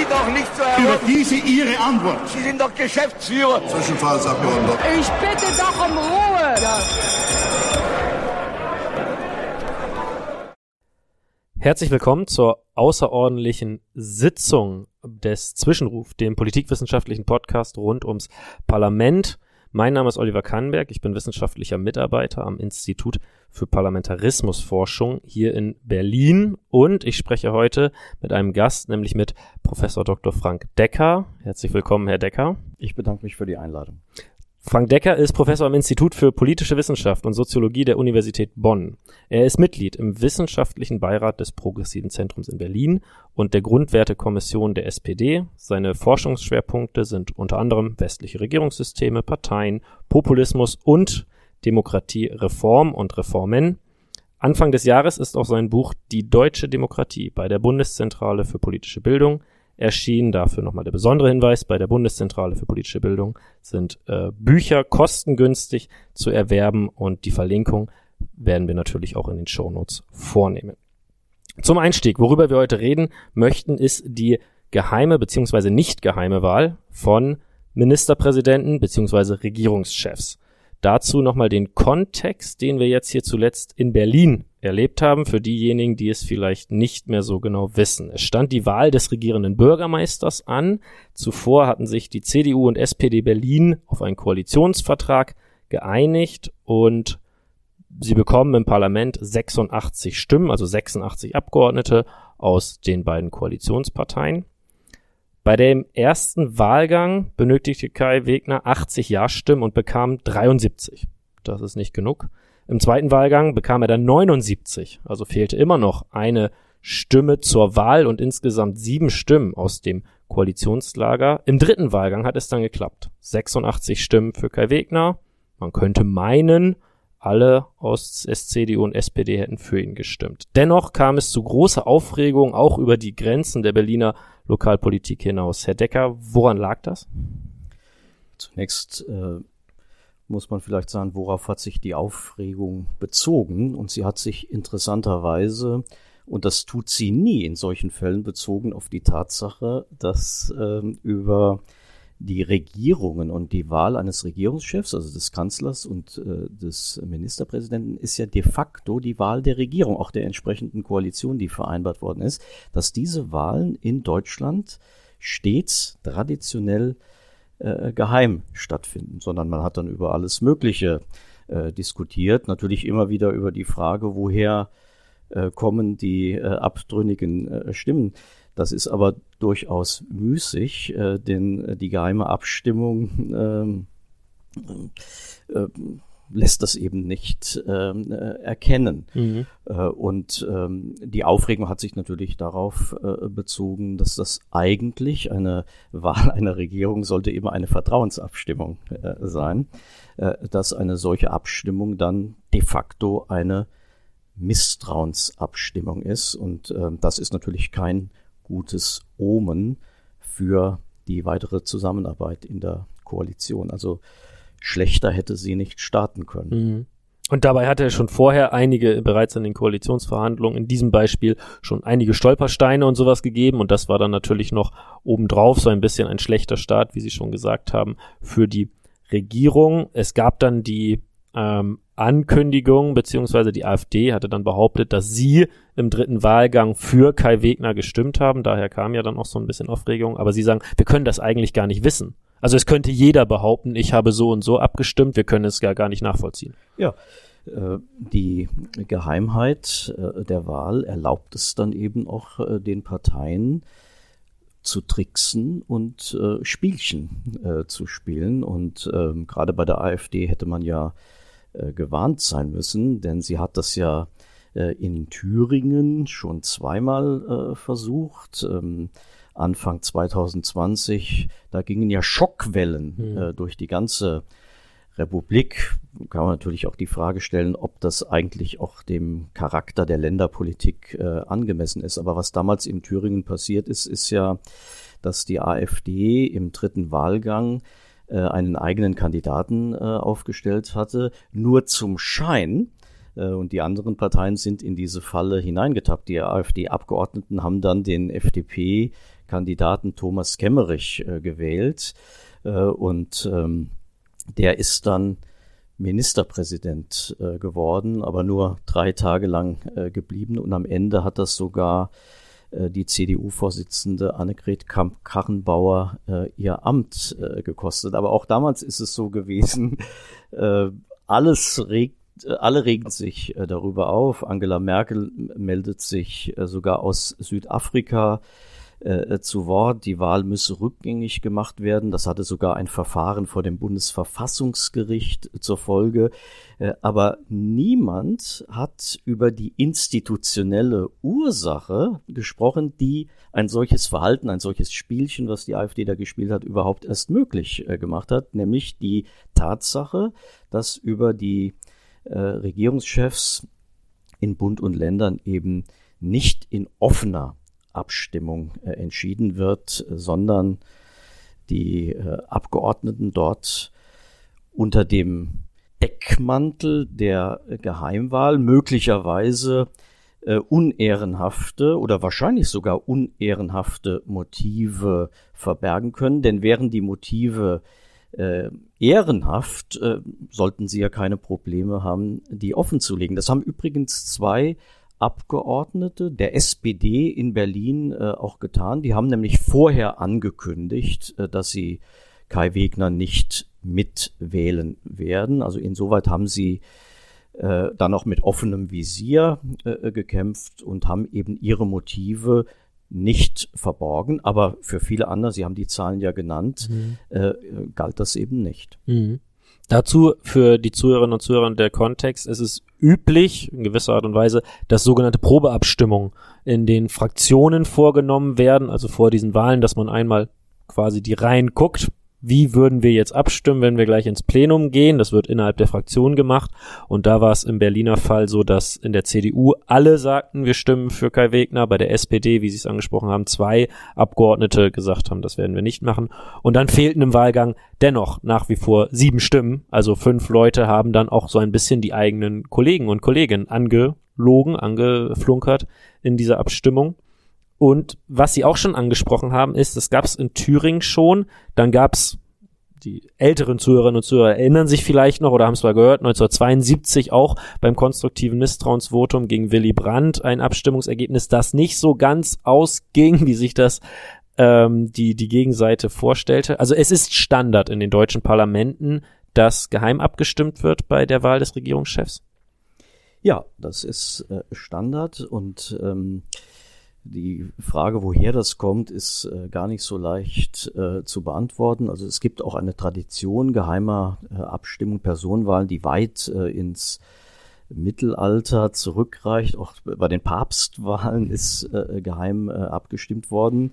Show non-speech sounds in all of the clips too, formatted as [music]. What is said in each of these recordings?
Sie doch nicht zu Über erwarten. diese Ihre Antwort. Sie sind doch Geschäftsführer. Zwischenfallsabgeordneter. Ich bitte doch um Ruhe. Herzlich willkommen zur außerordentlichen Sitzung des Zwischenruf, dem politikwissenschaftlichen Podcast rund ums Parlament. Mein Name ist Oliver Kannberg, ich bin wissenschaftlicher Mitarbeiter am Institut für Parlamentarismusforschung hier in Berlin und ich spreche heute mit einem Gast, nämlich mit Professor Dr. Frank Decker. Herzlich willkommen, Herr Decker. Ich bedanke mich für die Einladung. Frank Decker ist Professor am Institut für politische Wissenschaft und Soziologie der Universität Bonn. Er ist Mitglied im wissenschaftlichen Beirat des Progressiven Zentrums in Berlin und der Grundwertekommission der SPD. Seine Forschungsschwerpunkte sind unter anderem westliche Regierungssysteme, Parteien, Populismus und Demokratiereform und Reformen. Anfang des Jahres ist auch sein Buch Die deutsche Demokratie bei der Bundeszentrale für politische Bildung erschienen. Dafür nochmal der besondere Hinweis, bei der Bundeszentrale für politische Bildung sind äh, Bücher kostengünstig zu erwerben und die Verlinkung werden wir natürlich auch in den Shownotes vornehmen. Zum Einstieg, worüber wir heute reden möchten, ist die geheime bzw. nicht geheime Wahl von Ministerpräsidenten bzw. Regierungschefs. Dazu nochmal den Kontext, den wir jetzt hier zuletzt in Berlin erlebt haben, für diejenigen, die es vielleicht nicht mehr so genau wissen. Es stand die Wahl des regierenden Bürgermeisters an. Zuvor hatten sich die CDU und SPD Berlin auf einen Koalitionsvertrag geeinigt und sie bekommen im Parlament 86 Stimmen, also 86 Abgeordnete aus den beiden Koalitionsparteien. Bei dem ersten Wahlgang benötigte Kai Wegner 80 Ja-Stimmen und bekam 73. Das ist nicht genug. Im zweiten Wahlgang bekam er dann 79, also fehlte immer noch eine Stimme zur Wahl und insgesamt sieben Stimmen aus dem Koalitionslager. Im dritten Wahlgang hat es dann geklappt. 86 Stimmen für Kai Wegner. Man könnte meinen, alle aus SCDU und SPD hätten für ihn gestimmt. Dennoch kam es zu großer Aufregung auch über die Grenzen der Berliner Lokalpolitik hinaus. Herr Decker, woran lag das? Zunächst äh, muss man vielleicht sagen, worauf hat sich die Aufregung bezogen? Und sie hat sich interessanterweise, und das tut sie nie in solchen Fällen, bezogen auf die Tatsache, dass äh, über die Regierungen und die Wahl eines Regierungschefs, also des Kanzlers und äh, des Ministerpräsidenten, ist ja de facto die Wahl der Regierung, auch der entsprechenden Koalition, die vereinbart worden ist, dass diese Wahlen in Deutschland stets traditionell äh, geheim stattfinden, sondern man hat dann über alles Mögliche äh, diskutiert, natürlich immer wieder über die Frage, woher äh, kommen die äh, abtrünnigen äh, Stimmen. Das ist aber durchaus müßig, äh, denn äh, die geheime Abstimmung äh, äh, lässt das eben nicht ähm, äh, erkennen. Mhm. Äh, und ähm, die Aufregung hat sich natürlich darauf äh, bezogen, dass das eigentlich eine [laughs] Wahl einer Regierung sollte immer eine Vertrauensabstimmung äh, sein, äh, dass eine solche Abstimmung dann de facto eine Misstrauensabstimmung ist. Und äh, das ist natürlich kein gutes Omen für die weitere Zusammenarbeit in der Koalition. Also schlechter hätte sie nicht starten können. Mhm. Und dabei hatte er schon vorher einige bereits in den Koalitionsverhandlungen, in diesem Beispiel schon einige Stolpersteine und sowas gegeben. Und das war dann natürlich noch obendrauf so ein bisschen ein schlechter Start, wie Sie schon gesagt haben, für die Regierung. Es gab dann die ähm, Ankündigung, beziehungsweise die AfD hatte dann behauptet, dass sie im dritten Wahlgang für Kai Wegner gestimmt haben. Daher kam ja dann auch so ein bisschen Aufregung. Aber sie sagen, wir können das eigentlich gar nicht wissen. Also es könnte jeder behaupten, ich habe so und so abgestimmt, wir können es ja gar nicht nachvollziehen. Ja, äh, die Geheimheit äh, der Wahl erlaubt es dann eben auch äh, den Parteien zu tricksen und Spielchen zu spielen. Und ähm, gerade bei der AfD hätte man ja gewarnt sein müssen, denn sie hat das ja in Thüringen schon zweimal versucht. Anfang 2020, da gingen ja Schockwellen Mhm. äh, durch die ganze Republik. Kann man natürlich auch die Frage stellen, ob das eigentlich auch dem Charakter der Länderpolitik äh, angemessen ist. Aber was damals in Thüringen passiert ist, ist ja, dass die AfD im dritten Wahlgang äh, einen eigenen Kandidaten äh, aufgestellt hatte, nur zum Schein, Äh, und die anderen Parteien sind in diese Falle hineingetappt. Die AfD-Abgeordneten haben dann den FDP-Kandidaten Thomas Kemmerich äh, gewählt. Äh, und ähm, der ist dann Ministerpräsident äh, geworden, aber nur drei Tage lang äh, geblieben. Und am Ende hat das sogar äh, die CDU-Vorsitzende Annegret Kamp-Karrenbauer äh, ihr Amt gekostet. Aber auch damals ist es so gewesen, alles regt alle regen sich darüber auf. Angela Merkel meldet sich sogar aus Südafrika äh, zu Wort. Die Wahl müsse rückgängig gemacht werden. Das hatte sogar ein Verfahren vor dem Bundesverfassungsgericht zur Folge. Äh, aber niemand hat über die institutionelle Ursache gesprochen, die ein solches Verhalten, ein solches Spielchen, was die AfD da gespielt hat, überhaupt erst möglich äh, gemacht hat, nämlich die Tatsache, dass über die äh, Regierungschefs in Bund und Ländern eben nicht in offener Abstimmung äh, entschieden wird, sondern die äh, Abgeordneten dort unter dem Deckmantel der Geheimwahl möglicherweise äh, unehrenhafte oder wahrscheinlich sogar unehrenhafte Motive verbergen können. Denn wären die Motive äh, ehrenhaft, äh, sollten sie ja keine Probleme haben, die offenzulegen. Das haben übrigens zwei Abgeordnete der SPD in Berlin äh, auch getan. Die haben nämlich vorher angekündigt, äh, dass sie Kai Wegner nicht mitwählen werden. Also insoweit haben sie äh, dann auch mit offenem Visier äh, gekämpft und haben eben ihre Motive nicht verborgen. Aber für viele andere, Sie haben die Zahlen ja genannt, mhm. äh, galt das eben nicht. Mhm. Dazu für die Zuhörerinnen und Zuhörer der Kontext, es ist üblich, in gewisser Art und Weise, dass sogenannte Probeabstimmungen in den Fraktionen vorgenommen werden, also vor diesen Wahlen, dass man einmal quasi die Reihen guckt, wie würden wir jetzt abstimmen, wenn wir gleich ins Plenum gehen. Das wird innerhalb der Fraktion gemacht. Und da war es im Berliner Fall so, dass in der CDU alle sagten, wir stimmen für Kai Wegner. Bei der SPD, wie Sie es angesprochen haben, zwei Abgeordnete gesagt haben, das werden wir nicht machen. Und dann fehlten im Wahlgang dennoch nach wie vor sieben Stimmen. Also fünf Leute haben dann auch so ein bisschen die eigenen Kollegen und Kolleginnen angelogen, angeflunkert in dieser Abstimmung. Und was Sie auch schon angesprochen haben, ist, das gab es in Thüringen schon, dann gab es die älteren Zuhörerinnen und Zuhörer erinnern sich vielleicht noch oder haben es mal gehört, 1972 auch beim konstruktiven Misstrauensvotum gegen Willy Brandt ein Abstimmungsergebnis, das nicht so ganz ausging, wie sich das ähm, die, die Gegenseite vorstellte. Also es ist Standard in den deutschen Parlamenten, dass geheim abgestimmt wird bei der Wahl des Regierungschefs. Ja, das ist äh, Standard und ähm, die Frage, woher das kommt, ist äh, gar nicht so leicht äh, zu beantworten. Also es gibt auch eine Tradition geheimer äh, Abstimmung, Personenwahlen, die weit äh, ins Mittelalter zurückreicht. Auch bei den Papstwahlen ist äh, geheim äh, abgestimmt worden.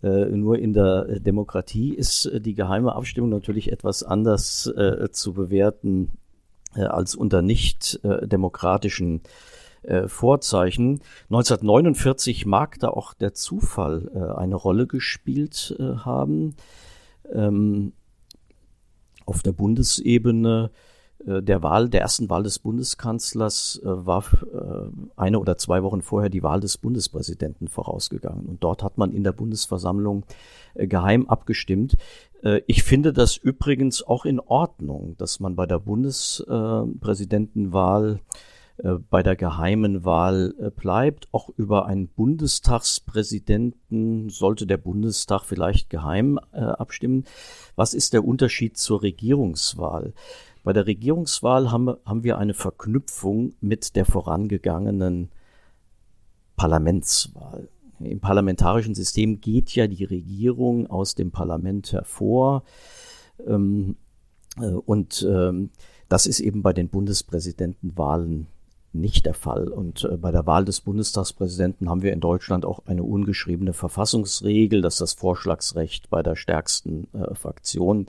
nur in der Demokratie ist die geheime Abstimmung natürlich etwas anders zu bewerten als unter nicht demokratischen äh, Vorzeichen. 1949 mag da auch der Zufall äh, eine Rolle gespielt äh, haben. Ähm, auf der Bundesebene äh, der Wahl, der ersten Wahl des Bundeskanzlers äh, war eine oder zwei Wochen vorher die Wahl des Bundespräsidenten vorausgegangen. Und dort hat man in der Bundesversammlung geheim abgestimmt. Ich finde das übrigens auch in Ordnung, dass man bei der Bundespräsidentenwahl äh, bei der geheimen Wahl äh, bleibt. Auch über einen Bundestagspräsidenten sollte der Bundestag vielleicht geheim äh, abstimmen. Was ist der Unterschied zur Regierungswahl? Bei der Regierungswahl haben, haben wir eine Verknüpfung mit der vorangegangenen Parlamentswahl. Im parlamentarischen System geht ja die Regierung aus dem Parlament hervor. Ähm, und ähm, das ist eben bei den Bundespräsidentenwahlen nicht der Fall. Und äh, bei der Wahl des Bundestagspräsidenten haben wir in Deutschland auch eine ungeschriebene Verfassungsregel, dass das Vorschlagsrecht bei der stärksten äh, Fraktion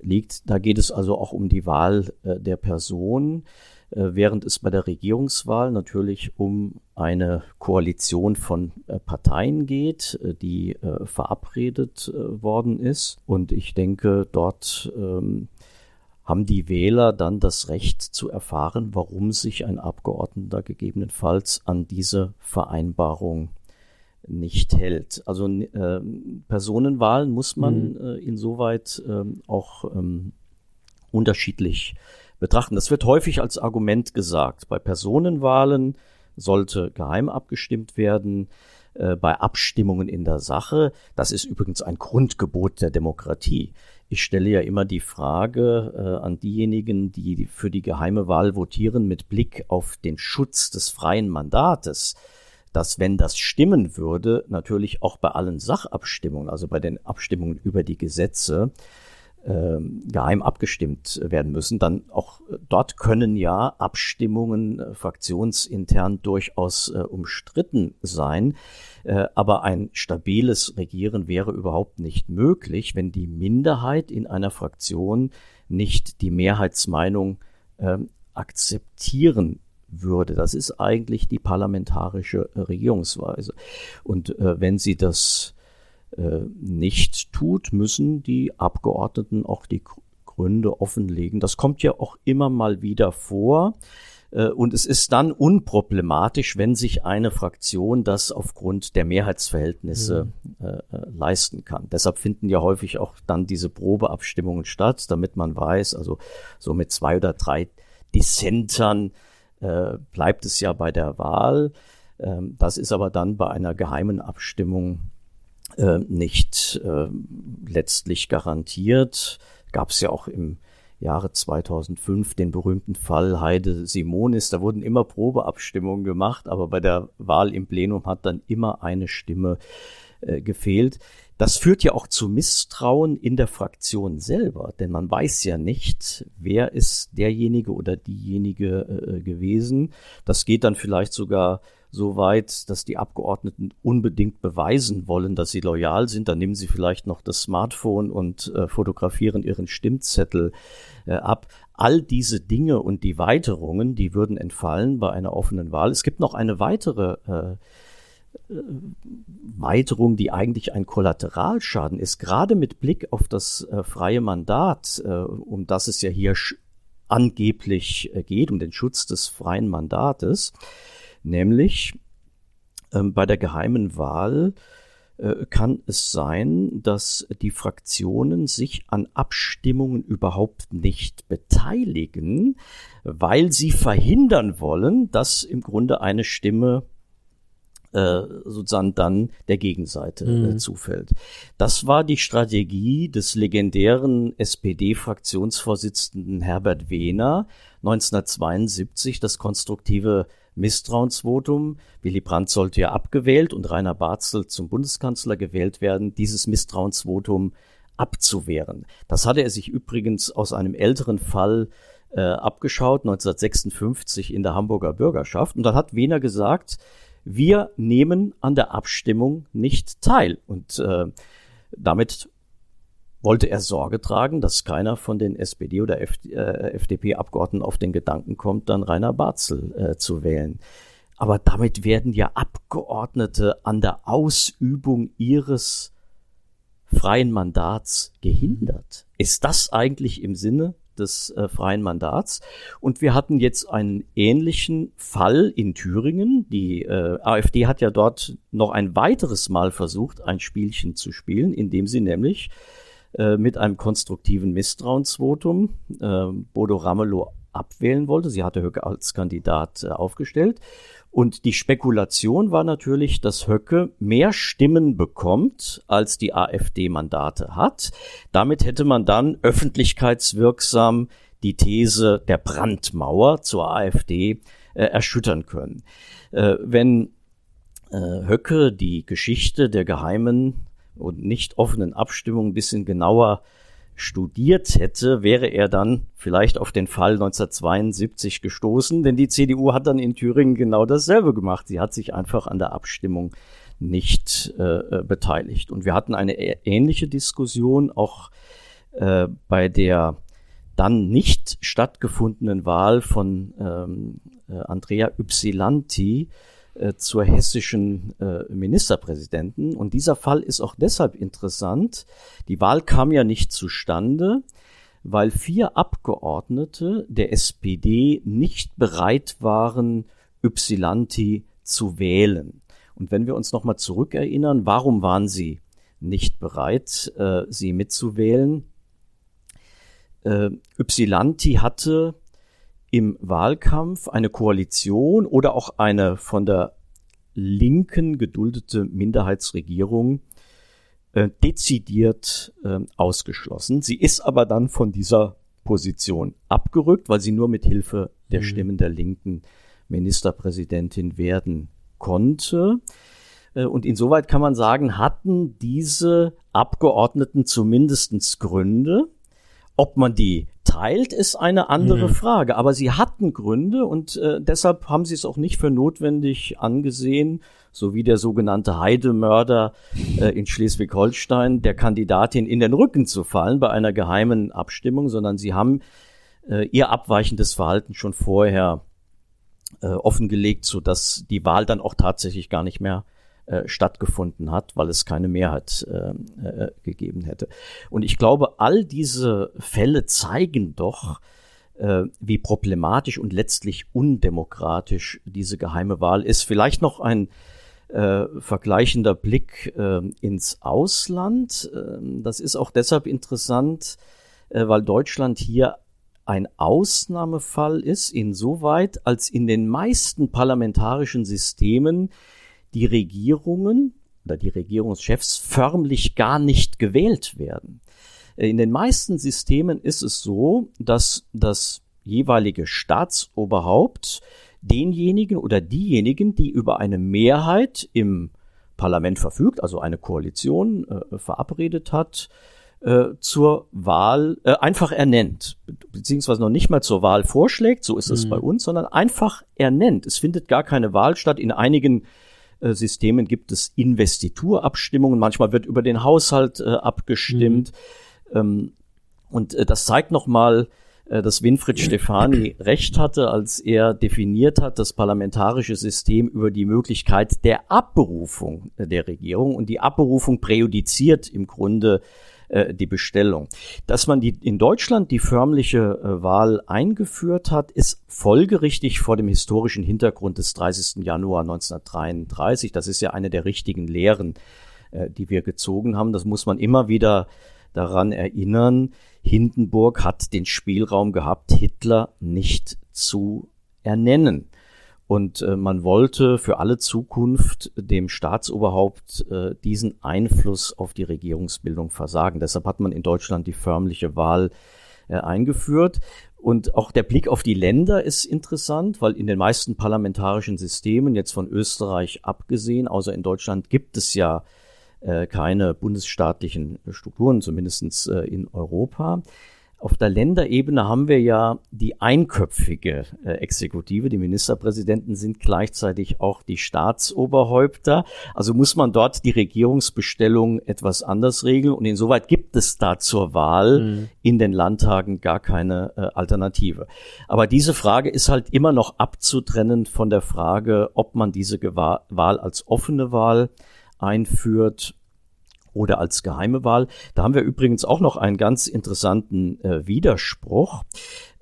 liegt. Da geht es also auch um die Wahl äh, der Person, äh, während es bei der Regierungswahl natürlich um eine Koalition von äh, Parteien geht, äh, die verabredet worden ist. Und ich denke, dort ähm, haben die Wähler dann das Recht zu erfahren, warum sich ein Abgeordneter gegebenenfalls an diese Vereinbarung nicht hält. Also äh, Personenwahlen muss man mhm. äh, insoweit äh, auch ähm, unterschiedlich betrachten. Das wird häufig als Argument gesagt. Bei Personenwahlen sollte geheim abgestimmt werden. Äh, bei Abstimmungen in der Sache. Das ist übrigens ein Grundgebot der Demokratie. Ich stelle ja immer die Frage äh, an diejenigen, die für die geheime Wahl votieren, mit Blick auf den Schutz des freien Mandates dass wenn das stimmen würde, natürlich auch bei allen Sachabstimmungen, also bei den Abstimmungen über die Gesetze, äh, geheim abgestimmt werden müssen, dann auch dort können ja Abstimmungen äh, fraktionsintern durchaus äh, umstritten sein. Äh, aber ein stabiles Regieren wäre überhaupt nicht möglich, wenn die Minderheit in einer Fraktion nicht die Mehrheitsmeinung ähm, akzeptieren würde. Das ist eigentlich die parlamentarische Regierungsweise. Und äh, wenn sie das äh, nicht tut, müssen die Abgeordneten auch die Gründe offenlegen. Das kommt ja auch immer mal wieder vor. Äh, und es ist dann unproblematisch, wenn sich eine Fraktion das aufgrund der Mehrheitsverhältnisse mhm. äh, äh, leisten kann. Deshalb finden ja häufig auch dann diese Probeabstimmungen statt, damit man weiß, also so mit zwei oder drei Dissentern äh, bleibt es ja bei der Wahl. Ähm, das ist aber dann bei einer geheimen Abstimmung äh, nicht äh, letztlich garantiert. Gab es ja auch im Jahre 2005 den berühmten Fall Heide Simonis. Da wurden immer Probeabstimmungen gemacht, aber bei der Wahl im Plenum hat dann immer eine Stimme äh, gefehlt. Das führt ja auch zu Misstrauen in der Fraktion selber, denn man weiß ja nicht, wer ist derjenige oder diejenige äh, gewesen. Das geht dann vielleicht sogar so weit, dass die Abgeordneten unbedingt beweisen wollen, dass sie loyal sind. Dann nehmen sie vielleicht noch das Smartphone und äh, fotografieren ihren Stimmzettel äh, ab. All diese Dinge und die Weiterungen, die würden entfallen bei einer offenen Wahl. Es gibt noch eine weitere äh, äh Weiterung, die eigentlich ein Kollateralschaden ist, gerade mit Blick auf das äh, freie Mandat, äh, um das es ja hier angeblich äh, geht, um den Schutz des freien Mandates. Nämlich ähm, bei der geheimen Wahl äh, kann es sein, dass die Fraktionen sich an Abstimmungen überhaupt nicht beteiligen, weil sie verhindern wollen, dass im Grunde eine Stimme äh, sozusagen dann der Gegenseite äh, mhm. zufällt. Das war die Strategie des legendären SPD-Fraktionsvorsitzenden Herbert Wehner 1972, das konstruktive Misstrauensvotum. Willy Brandt sollte ja abgewählt und Rainer Barzel zum Bundeskanzler gewählt werden, dieses Misstrauensvotum abzuwehren. Das hatte er sich übrigens aus einem älteren Fall äh, abgeschaut, 1956 in der Hamburger Bürgerschaft. Und dann hat Wiener gesagt, wir nehmen an der Abstimmung nicht teil. Und äh, damit wollte er Sorge tragen, dass keiner von den SPD- oder FDP-Abgeordneten äh, auf den Gedanken kommt, dann Rainer Barzel äh, zu wählen. Aber damit werden ja Abgeordnete an der Ausübung ihres freien Mandats gehindert. Ist das eigentlich im Sinne des äh, freien Mandats? Und wir hatten jetzt einen ähnlichen Fall in Thüringen. Die äh, AfD hat ja dort noch ein weiteres Mal versucht, ein Spielchen zu spielen, indem sie nämlich äh, mit einem konstruktiven Misstrauensvotum äh, Bodo Ramelow abwählen wollte. Sie hatte Höcke als Kandidat äh, aufgestellt. Und die Spekulation war natürlich, dass Höcke mehr Stimmen bekommt, als die AfD Mandate hat. Damit hätte man dann öffentlichkeitswirksam die These der Brandmauer zur AfD äh, erschüttern können. Äh, wenn äh, Höcke die Geschichte der geheimen und nicht offenen Abstimmung ein bisschen genauer studiert hätte, wäre er dann vielleicht auf den Fall 1972 gestoßen, denn die CDU hat dann in Thüringen genau dasselbe gemacht. Sie hat sich einfach an der Abstimmung nicht äh, beteiligt. Und wir hatten eine ähnliche Diskussion auch äh, bei der dann nicht stattgefundenen Wahl von ähm, äh, Andrea Ypsilanti äh, zur hessischen äh, Ministerpräsidenten. Und dieser Fall ist auch deshalb interessant. Die Wahl kam ja nicht zustande, weil vier Abgeordnete der SPD nicht bereit waren, Ypsilanti zu wählen. Und wenn wir uns nochmal zurückerinnern, warum waren sie nicht bereit, äh, sie mitzuwählen? Äh, Ypsilanti hatte im Wahlkampf eine Koalition oder auch eine von der Linken geduldete Minderheitsregierung äh, dezidiert äh, ausgeschlossen. Sie ist aber dann von dieser Position abgerückt, weil sie nur mit Hilfe der mhm. Stimmen der Linken Ministerpräsidentin werden konnte. Äh, und insoweit kann man sagen, hatten diese Abgeordneten zumindestens Gründe. Ob man die teilt, ist eine andere mhm. Frage. Aber sie hatten Gründe und äh, deshalb haben sie es auch nicht für notwendig angesehen, so wie der sogenannte Heidemörder äh, in Schleswig-Holstein der Kandidatin in den Rücken zu fallen bei einer geheimen Abstimmung, sondern sie haben äh, ihr abweichendes Verhalten schon vorher äh, offengelegt, so dass die Wahl dann auch tatsächlich gar nicht mehr äh, stattgefunden hat, weil es keine Mehrheit äh, äh, gegeben hätte. Und ich glaube, all diese Fälle zeigen doch, äh, wie problematisch und letztlich undemokratisch diese geheime Wahl ist. Vielleicht noch ein äh, vergleichender Blick äh, ins Ausland. Äh, das ist auch deshalb interessant, weil Deutschland hier ein Ausnahmefall ist, insoweit als in den meisten parlamentarischen Systemen die Regierungen oder die Regierungschefs förmlich gar nicht gewählt werden. Äh, in den meisten Systemen ist es so, dass das jeweilige Staatsoberhaupt denjenigen oder diejenigen, die über eine Mehrheit im Parlament verfügt, also eine Koalition äh, verabredet hat, äh, zur Wahl äh, einfach ernennt, beziehungsweise noch nicht mal zur Wahl vorschlägt, so ist es mhm. bei uns, sondern einfach ernennt. Es findet gar keine Wahl statt. In einigen äh, Systemen gibt es Investiturabstimmungen, manchmal wird über den Haushalt äh, abgestimmt. Mhm. Ähm, und äh, das zeigt nochmal, äh, dass Winfried Stefani [clears throat] recht hatte, als er definiert hat, das parlamentarische System über die Möglichkeit der Abberufung der Regierung. Und die Abberufung präjudiziert im Grunde äh, die Bestellung. Dass man die, in Deutschland die förmliche äh, Wahl eingeführt hat, ist folgerichtig vor dem historischen Hintergrund des 30. Januar 1933. Das ist ja eine der richtigen Lehren, äh, die wir gezogen haben. Das muss man immer wieder daran erinnern. Hindenburg hat den Spielraum gehabt, Hitler nicht zu ernennen. Und äh, man wollte für alle Zukunft dem Staatsoberhaupt äh, diesen Einfluss auf die Regierungsbildung versagen. Deshalb hat man in Deutschland die förmliche Wahl äh, eingeführt. Und auch der Blick auf die Länder ist interessant, weil in den meisten parlamentarischen Systemen, jetzt von Österreich abgesehen, außer in Deutschland, gibt es ja äh, keine bundesstaatlichen Strukturen, zumindestens äh, in Europa. Auf der Länderebene haben wir ja die einköpfige äh, Exekutive. Die Ministerpräsidenten sind gleichzeitig auch die Staatsoberhäupter. Also muss man dort die Regierungsbestellung etwas anders regeln. Und insoweit gibt es da zur Wahl mhm. in den Landtagen gar keine äh, Alternative. Aber diese Frage ist halt immer noch abzutrennen von der Frage, ob man diese Gewahl Wahl als offene Wahl einführt oder als geheime Wahl. Da haben wir übrigens auch noch einen ganz interessanten äh, Widerspruch.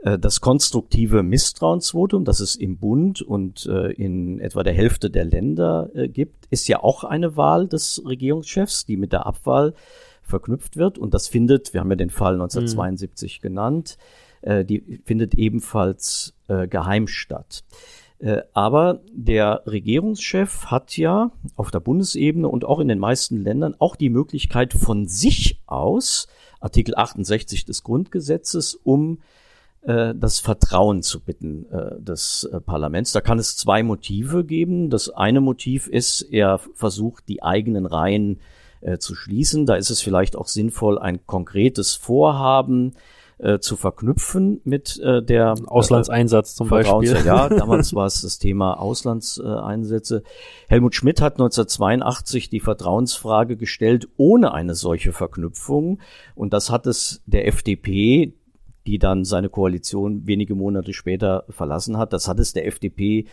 Äh, das konstruktive Misstrauensvotum, das es im Bund und äh, in etwa der Hälfte der Länder äh, gibt, ist ja auch eine Wahl des Regierungschefs, die mit der Abwahl verknüpft wird. Und das findet, wir haben ja den Fall 1972 mhm. genannt, die findet ebenfalls geheim statt. Äh, aber der Regierungschef hat ja auf der Bundesebene und auch in den meisten Ländern auch die Möglichkeit von sich aus, Artikel 68 des Grundgesetzes, um äh, das Vertrauen zu bitten äh, des Parlaments. Da kann es zwei Motive geben. Das eine Motiv ist, er versucht, die eigenen Reihen zu schließen. Da ist es vielleicht auch sinnvoll, ein konkretes Vorhaben äh, zu verknüpfen mit äh, der Auslandseinsatz zum Beispiel. Ja, [laughs] damals war es das Thema Auslandseinsätze. Helmut Schmidt hat 1982 die Vertrauensfrage gestellt ohne eine solche Verknüpfung und das hat es der FDP, die dann seine Koalition wenige Monate später verlassen hat, das hat es der FDP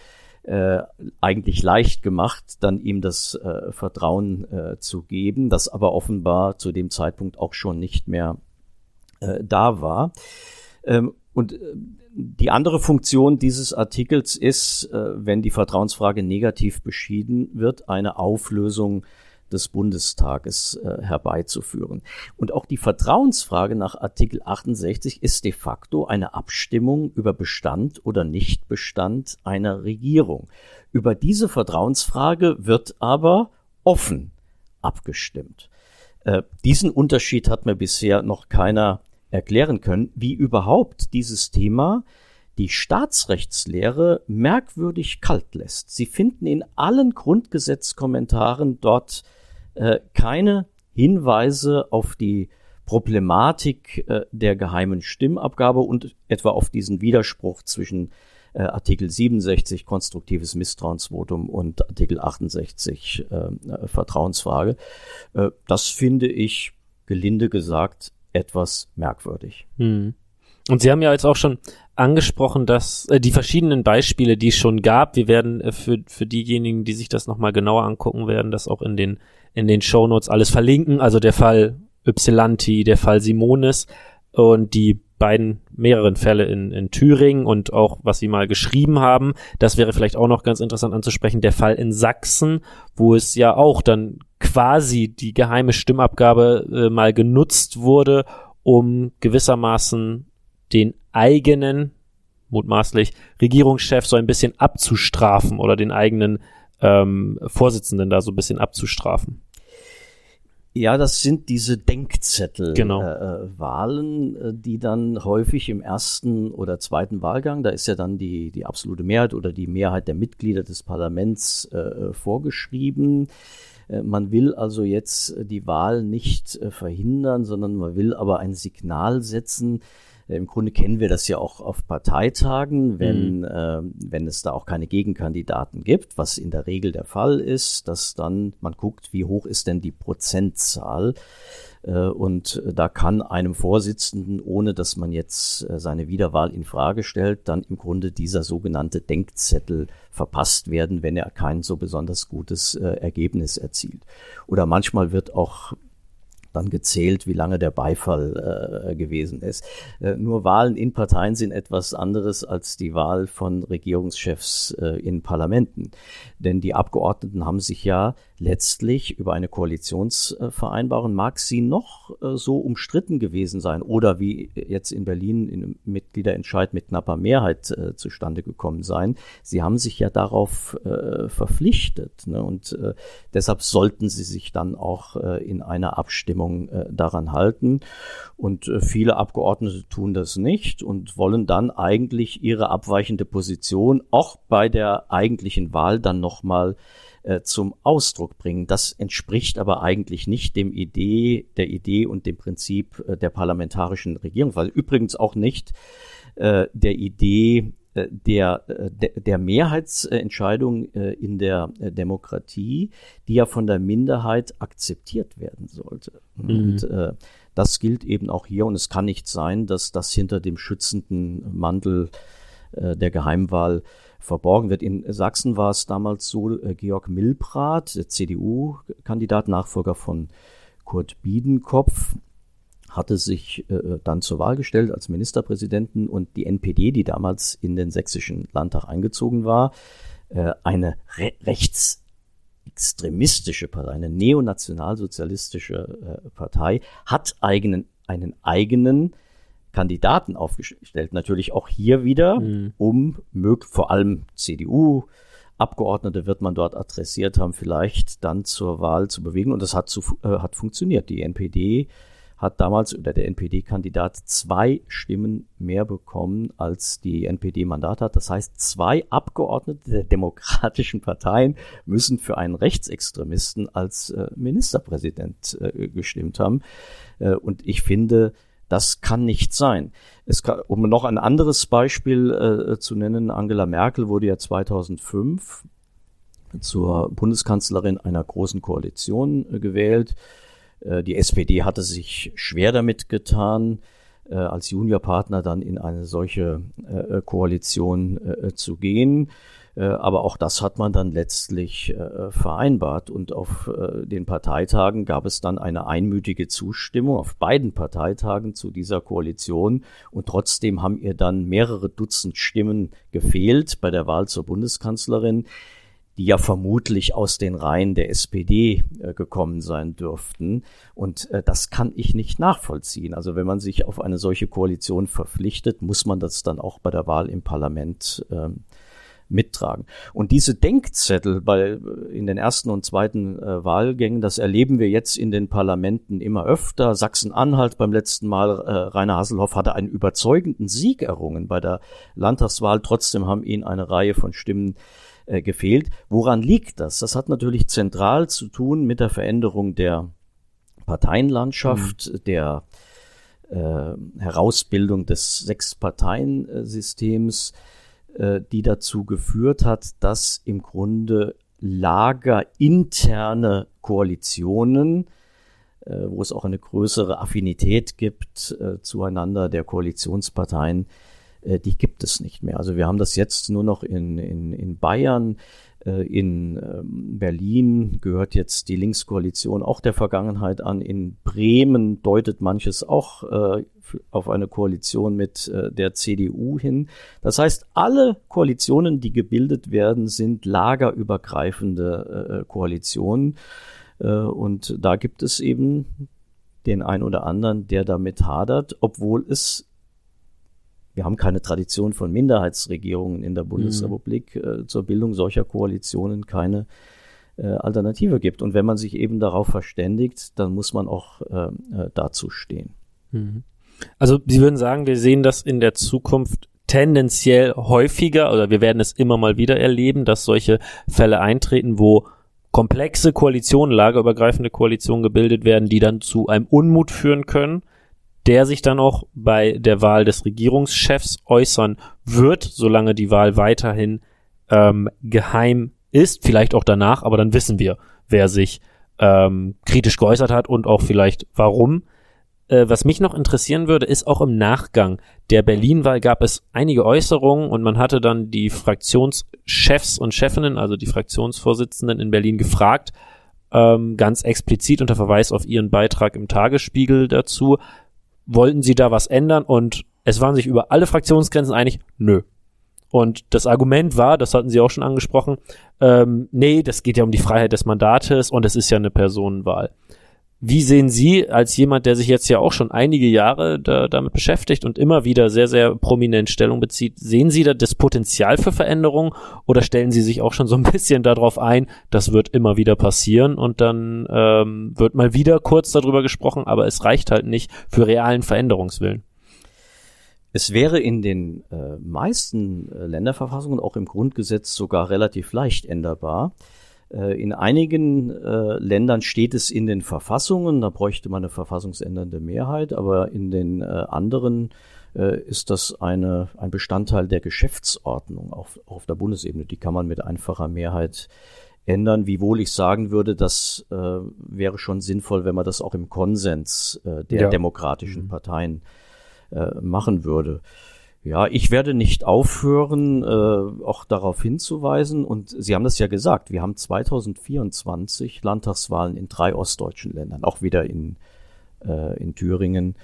äh, eigentlich leicht gemacht, dann ihm das äh, Vertrauen äh, zu geben, das aber offenbar zu dem Zeitpunkt auch schon nicht mehr äh, da war. Ähm, und äh, die andere Funktion dieses Artikels ist, äh, wenn die Vertrauensfrage negativ beschieden wird, eine Auflösung des Bundestages äh, herbeizuführen. Und auch die Vertrauensfrage nach Artikel 68 ist de facto eine Abstimmung über Bestand oder Nichtbestand einer Regierung. Über diese Vertrauensfrage wird aber offen abgestimmt. Diesen Unterschied hat mir bisher noch keiner erklären können, wie überhaupt dieses Thema die Staatsrechtslehre merkwürdig kalt lässt. Sie finden in allen Grundgesetzkommentaren dort äh, keine Hinweise auf die Problematik äh, der geheimen Stimmabgabe und etwa auf diesen Widerspruch zwischen äh, Artikel 67 konstruktives Misstrauensvotum und Artikel 68 äh, Vertrauensfrage. Äh, das finde ich gelinde gesagt etwas merkwürdig. Hm. Und Sie haben ja jetzt auch schon angesprochen, dass äh, die verschiedenen Beispiele, die es schon gab, wir werden äh, für, für diejenigen, die sich das nochmal genauer angucken werden, das auch in den, in den Shownotes alles verlinken. Also der Fall Ypsilanti, der Fall Simonis und die beiden mehreren Fälle in, in Thüringen und auch was sie mal geschrieben haben. Das wäre vielleicht auch noch ganz interessant anzusprechen. Der Fall in Sachsen, wo es ja auch dann quasi die geheime Stimmabgabe äh, mal genutzt wurde, um gewissermaßen den eigenen, mutmaßlich, Regierungschef so ein bisschen abzustrafen oder den eigenen ähm, Vorsitzenden da so ein bisschen abzustrafen. Ja, das sind diese Denkzettel genau. äh, Wahlen, äh, die dann häufig im ersten oder zweiten Wahlgang, da ist ja dann die, die absolute Mehrheit oder die Mehrheit der Mitglieder des Parlaments äh, vorgeschrieben. Äh, man will also jetzt die Wahl nicht äh, verhindern, sondern man will aber ein Signal setzen, im Grunde kennen wir das ja auch auf Parteitagen, wenn, mhm. äh, wenn es da auch keine Gegenkandidaten gibt, was in der Regel der Fall ist, dass dann man guckt, wie hoch ist denn die Prozentzahl. Äh, und da kann einem Vorsitzenden, ohne dass man jetzt äh, seine Wiederwahl in Frage stellt, dann im Grunde dieser sogenannte Denkzettel verpasst werden, wenn er kein so besonders gutes äh, Ergebnis erzielt. Oder manchmal wird auch dann gezählt, wie lange der Beifall äh, gewesen ist. Äh, nur Wahlen in Parteien sind etwas anderes als die Wahl von Regierungschefs äh, in Parlamenten. Denn die Abgeordneten haben sich ja letztlich über eine Koalitionsvereinbarung, mag sie noch äh, so umstritten gewesen sein oder wie jetzt in Berlin in Mitgliederentscheid mit knapper Mehrheit äh, zustande gekommen sein. Sie haben sich ja darauf äh, verpflichtet ne? und deshalb sollten sie sich dann auch in einer Abstimmung daran halten. Und viele Abgeordnete tun das nicht und wollen dann eigentlich ihre abweichende Position auch bei der eigentlichen Wahl dann nochmal äh, zum Ausdruck bringen. Das entspricht aber eigentlich nicht dem Idee, der Idee und dem Prinzip äh, der parlamentarischen Regierung, weil übrigens auch nicht äh, der Idee äh, der, äh, der Mehrheitsentscheidung in der Demokratie, die ja von der Minderheit akzeptiert werden sollte. Mhm. Und äh, das gilt eben auch hier und es kann nicht sein, dass das hinter dem schützenden Mantel äh, der Geheimwahl verborgen wird. In Sachsen war es damals so, äh, Georg Milbrat, CDU-Kandidat, Nachfolger von Kurt Biedenkopf, hatte sich äh, dann zur Wahl gestellt als Ministerpräsidenten und die NPD, die damals in den sächsischen Landtag eingezogen war, äh, eine re rechtsextremistische Partei, eine neonationalsozialistische äh, Partei, hat eigenen, einen eigenen Kandidaten aufgestellt. Natürlich auch hier wieder, mhm. um vor allem CDU Abgeordnete wird man dort adressiert haben, vielleicht dann zur Wahl zu bewegen. Und das hat, zu, äh, hat funktioniert. Die NPD hat damals oder der NPD-Kandidat zwei Stimmen mehr bekommen, als die NPD Mandat hat. Das heißt, zwei Abgeordnete der demokratischen Parteien müssen für einen Rechtsextremisten als äh, Ministerpräsident äh, gestimmt haben. Äh, und ich finde, das kann nicht sein. Es kann, um noch ein anderes Beispiel äh, zu nennen, Angela Merkel wurde ja 2005 zur Bundeskanzlerin einer großen Koalition äh, gewählt. Äh, die SPD hatte sich schwer damit getan, äh, als Juniorpartner dann in eine solche äh, Koalition äh, zu gehen. Äh, aber auch das hat man dann letztlich äh, vereinbart. Und auf äh, den Parteitagen gab es dann eine einmütige Zustimmung auf beiden Parteitagen zu dieser Koalition. Und trotzdem haben ihr dann mehrere Dutzend Stimmen gefehlt bei der Wahl zur Bundeskanzlerin die ja vermutlich aus den Reihen der SPD äh, gekommen sein dürften. Und äh, das kann ich nicht nachvollziehen. Also wenn man sich auf eine solche Koalition verpflichtet, muss man das dann auch bei der Wahl im Parlament ähm, mittragen. Und diese Denkzettel bei, in den ersten und zweiten äh, Wahlgängen, das erleben wir jetzt in den Parlamenten immer öfter. Sachsen-Anhalt beim letzten Mal, äh, Rainer Haselhoff hatte einen überzeugenden Sieg errungen bei der Landtagswahl. Trotzdem haben ihn eine Reihe von Stimmen äh, gefehlt. Woran liegt das? Das hat natürlich zentral zu tun mit der Veränderung der Parteienlandschaft, mhm. der äh, Herausbildung des Sechs-Parteien-Systems, äh, die dazu geführt hat, dass im Grunde lagerinterne Koalitionen, äh, wo es auch eine größere Affinität gibt äh, zueinander der Koalitionsparteien, äh, die gibt es nicht mehr. Also wir haben das jetzt nur noch in, in, in Bayern, äh, in ähm, Berlin gehört jetzt die Linkskoalition auch der Vergangenheit an. In Bremen deutet manches auch äh, auf eine Koalition mit der CDU hin. Das heißt, alle Koalitionen, die gebildet werden, sind lagerübergreifende Koalitionen. Und da gibt es eben den ein oder anderen, der damit hadert, obwohl es wir haben keine Tradition von Minderheitsregierungen in der mhm. Bundesrepublik mhm. äh, zur Bildung solcher Koalitionen keine äh, Alternative gibt. Und wenn man sich eben darauf verständigt, dann muss man auch äh, äh, dazu stehen. Mhm. Also Sie würden sagen, wir sehen das in der Zukunft tendenziell häufiger oder wir werden es immer mal wieder erleben, dass solche Fälle eintreten, wo komplexe Koalitionen, lagerübergreifende Koalitionen gebildet werden, die dann zu einem Unmut führen können der sich dann auch bei der Wahl des Regierungschefs äußern wird, solange die Wahl weiterhin ähm, geheim ist, vielleicht auch danach, aber dann wissen wir, wer sich ähm, kritisch geäußert hat und auch vielleicht warum. Äh, was mich noch interessieren würde, ist auch im Nachgang der Berlin-Wahl gab es einige Äußerungen und man hatte dann die Fraktionschefs und Chefinnen, also die Fraktionsvorsitzenden in Berlin gefragt, ähm, ganz explizit unter Verweis auf ihren Beitrag im Tagesspiegel dazu, wollten sie da was ändern und es waren sich über alle Fraktionsgrenzen einig, nö. Und das Argument war, das hatten Sie auch schon angesprochen, ähm, nee, das geht ja um die Freiheit des Mandates und es ist ja eine Personenwahl. Wie sehen Sie als jemand, der sich jetzt ja auch schon einige Jahre da, damit beschäftigt und immer wieder sehr, sehr prominent Stellung bezieht, sehen Sie da das Potenzial für Veränderung oder stellen Sie sich auch schon so ein [laughs] bisschen darauf ein, das wird immer wieder passieren und dann ähm, wird mal wieder kurz darüber gesprochen, aber es reicht halt nicht für realen Veränderungswillen? Es wäre in den äh, meisten äh, Länderverfassungen, auch im Grundgesetz, sogar relativ leicht änderbar. Äh, in einigen äh, Ländern steht es in den Verfassungen, da bräuchte man eine verfassungsändernde Mehrheit, aber in den äh, anderen äh, ist das eine, ein Bestandteil der Geschäftsordnung auf, auf der Bundesebene. Die kann man mit einfacher Mehrheit ändern, wiewohl ich sagen würde, das äh, wäre schon sinnvoll, wenn man das auch im Konsens äh, der ja. demokratischen mhm. Parteien machen würde. Ja, ich werde nicht aufhören, äh, auch darauf hinzuweisen. Und Sie haben das ja gesagt, wir haben 2024 Landtagswahlen in drei ostdeutschen Ländern, auch wieder in, äh, in Thüringen.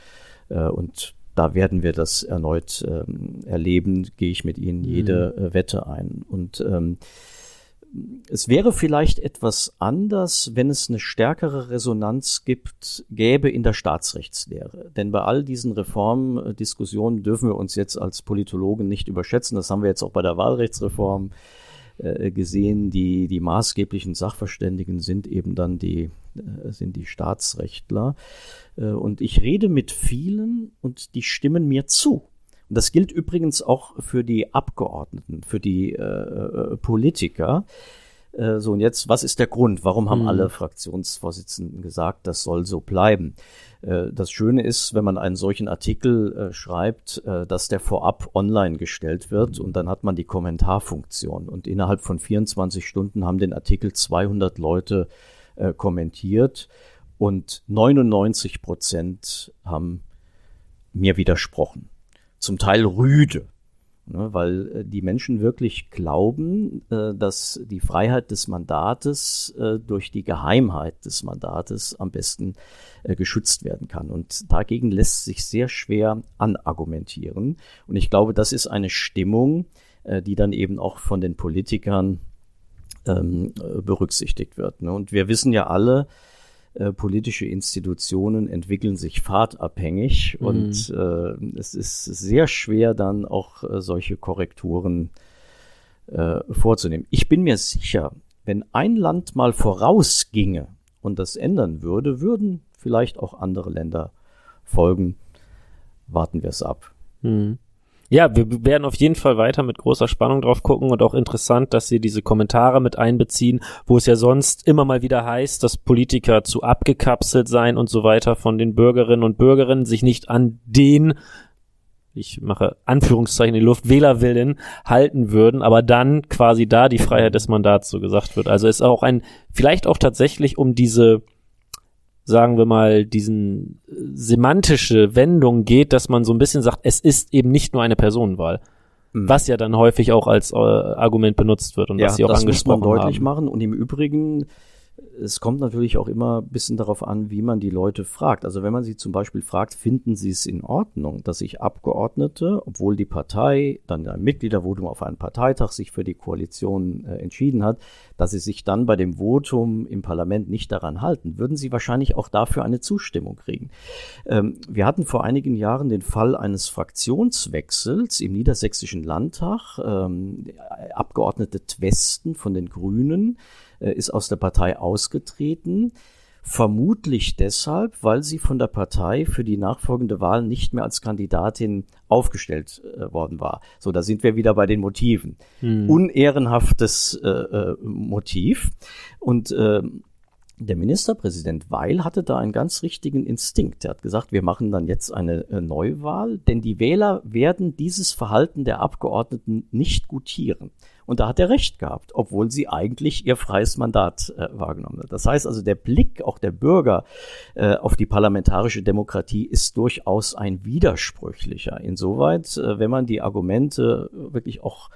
Äh, und da werden wir das erneut ähm, erleben, gehe ich mit Ihnen jede mhm. äh, Wette ein. Und ähm, es wäre vielleicht etwas anders, wenn es eine stärkere Resonanz gibt, gäbe in der Staatsrechtslehre. Denn bei all diesen Reformdiskussionen dürfen wir uns jetzt als Politologen nicht überschätzen. Das haben wir jetzt auch bei der Wahlrechtsreform äh, gesehen. Die, die maßgeblichen Sachverständigen sind eben dann die, äh, sind die Staatsrechtler. Äh, und ich rede mit vielen und die stimmen mir zu. Das gilt übrigens auch für die Abgeordneten, für die äh, äh, Politiker. Äh, so, und jetzt, was ist der Grund? Warum haben mhm. alle Fraktionsvorsitzenden gesagt, das soll so bleiben? Äh, das Schöne ist, wenn man einen solchen Artikel schreibt, dass der vorab online gestellt wird und dann hat man die Kommentarfunktion. Und innerhalb von 24 Stunden haben den Artikel 200 Leute kommentiert und 99 Prozent haben mir widersprochen zum Teil rüde. Ne, weil äh, die Menschen wirklich glauben, äh, dass die Freiheit des Mandates äh, durch die Geheimheit des Mandates am besten geschützt werden kann. Und dagegen lässt sich sehr schwer anargumentieren. Und ich glaube, das ist eine Stimmung, die dann eben auch von den Politikern ähm, berücksichtigt wird. Ne. Und wir wissen ja alle, äh, politische Institutionen entwickeln sich fahrtabhängig mhm. und äh, es ist sehr schwer dann auch äh, solche Korrekturen äh, vorzunehmen. Ich bin mir sicher, wenn ein Land mal vorausginge und das ändern würde, würden vielleicht auch andere Länder folgen. Warten wir es ab. Mhm ja, wir werden auf jeden Fall weiter mit großer Spannung drauf gucken und auch interessant, dass sie diese Kommentare mit einbeziehen, wo es ja sonst immer mal wieder heißt, dass Politiker zu abgekapselt seien und so weiter von den Bürgerinnen und Bürgerinnen, sich nicht an den ich mache Anführungszeichen in die Luft, Wählerwillen halten würden, aber dann quasi da die Freiheit des Mandats so gesagt wird. Also ist auch ein, vielleicht auch tatsächlich um diese sagen wir mal, diesen äh, semantische Wendung geht, dass man so ein bisschen sagt, es ist eben nicht nur eine Personenwahl. Mhm. Was ja dann häufig auch als äh, Argument benutzt wird und ja, was Sie auch das angesprochen muss man deutlich haben. machen. Und im Übrigen es kommt natürlich auch immer ein bisschen darauf an, wie man die Leute fragt. Also wenn man sie zum Beispiel fragt, finden sie es in Ordnung, dass sich Abgeordnete, obwohl die Partei dann ein Mitgliedervotum auf einen Parteitag sich für die Koalition äh, entschieden hat, dass sie sich dann bei dem Votum im Parlament nicht daran halten, würden sie wahrscheinlich auch dafür eine Zustimmung kriegen. Ähm, wir hatten vor einigen Jahren den Fall eines Fraktionswechsels im Niedersächsischen Landtag. Ähm, Abgeordnete Twesten von den Grünen ist aus der Partei ausgetreten. Vermutlich deshalb, weil sie von der Partei für die nachfolgende Wahl nicht mehr als Kandidatin aufgestellt äh, worden war. So, da sind wir wieder bei den Motiven. Hm. Unehrenhaftes äh, äh, Motiv. Und äh, der Ministerpräsident Weil hatte da einen ganz richtigen Instinkt. Er hat gesagt, wir machen dann jetzt eine äh, Neuwahl, denn die Wähler werden dieses Verhalten der Abgeordneten nicht gutieren. Und da hat er recht gehabt, obwohl sie eigentlich ihr freies Mandat äh, wahrgenommen hat. Das heißt also, der Blick auch der Bürger äh, auf die parlamentarische Demokratie ist durchaus ein widersprüchlicher. Insoweit, äh, wenn man die Argumente wirklich auch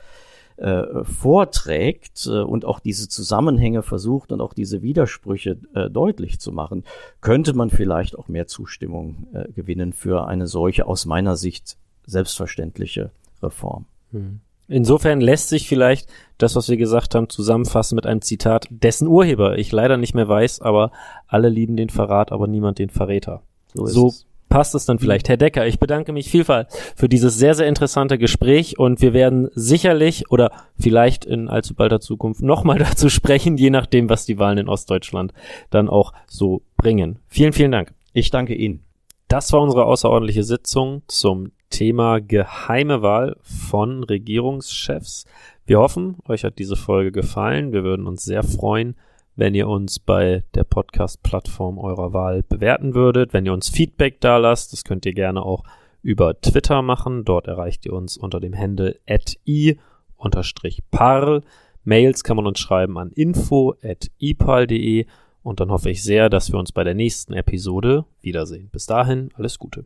äh, vorträgt äh, und auch diese Zusammenhänge versucht und auch diese Widersprüche äh, deutlich zu machen, könnte man vielleicht auch mehr Zustimmung äh, gewinnen für eine solche aus meiner Sicht selbstverständliche Reform. Hm. Insofern lässt sich vielleicht das, was wir gesagt haben, zusammenfassen mit einem Zitat, dessen Urheber ich leider nicht mehr weiß, aber alle lieben den Verrat, aber niemand den Verräter. So, so. Passt es dann vielleicht. Herr Decker, ich bedanke mich vielfalt für dieses sehr, sehr interessante Gespräch und wir werden sicherlich oder vielleicht in allzu balder Zukunft nochmal [laughs] dazu sprechen, je nachdem, was die Wahlen in Ostdeutschland dann auch so bringen. Vielen, vielen Dank. Ich danke Ihnen. Das war unsere außerordentliche Sitzung zum Thema geheime Wahl von Regierungschefs. Wir hoffen, euch hat diese Folge gefallen. Wir würden uns sehr freuen, wenn ihr uns bei der Podcast-Plattform eurer Wahl bewerten würdet, wenn ihr uns Feedback da lasst. Das könnt ihr gerne auch über Twitter machen. Dort erreicht ihr uns unter dem Handle i-parl. Mails kann man uns schreiben an info.ipal.de und dann hoffe ich sehr, dass wir uns bei der nächsten Episode wiedersehen. Bis dahin, alles Gute.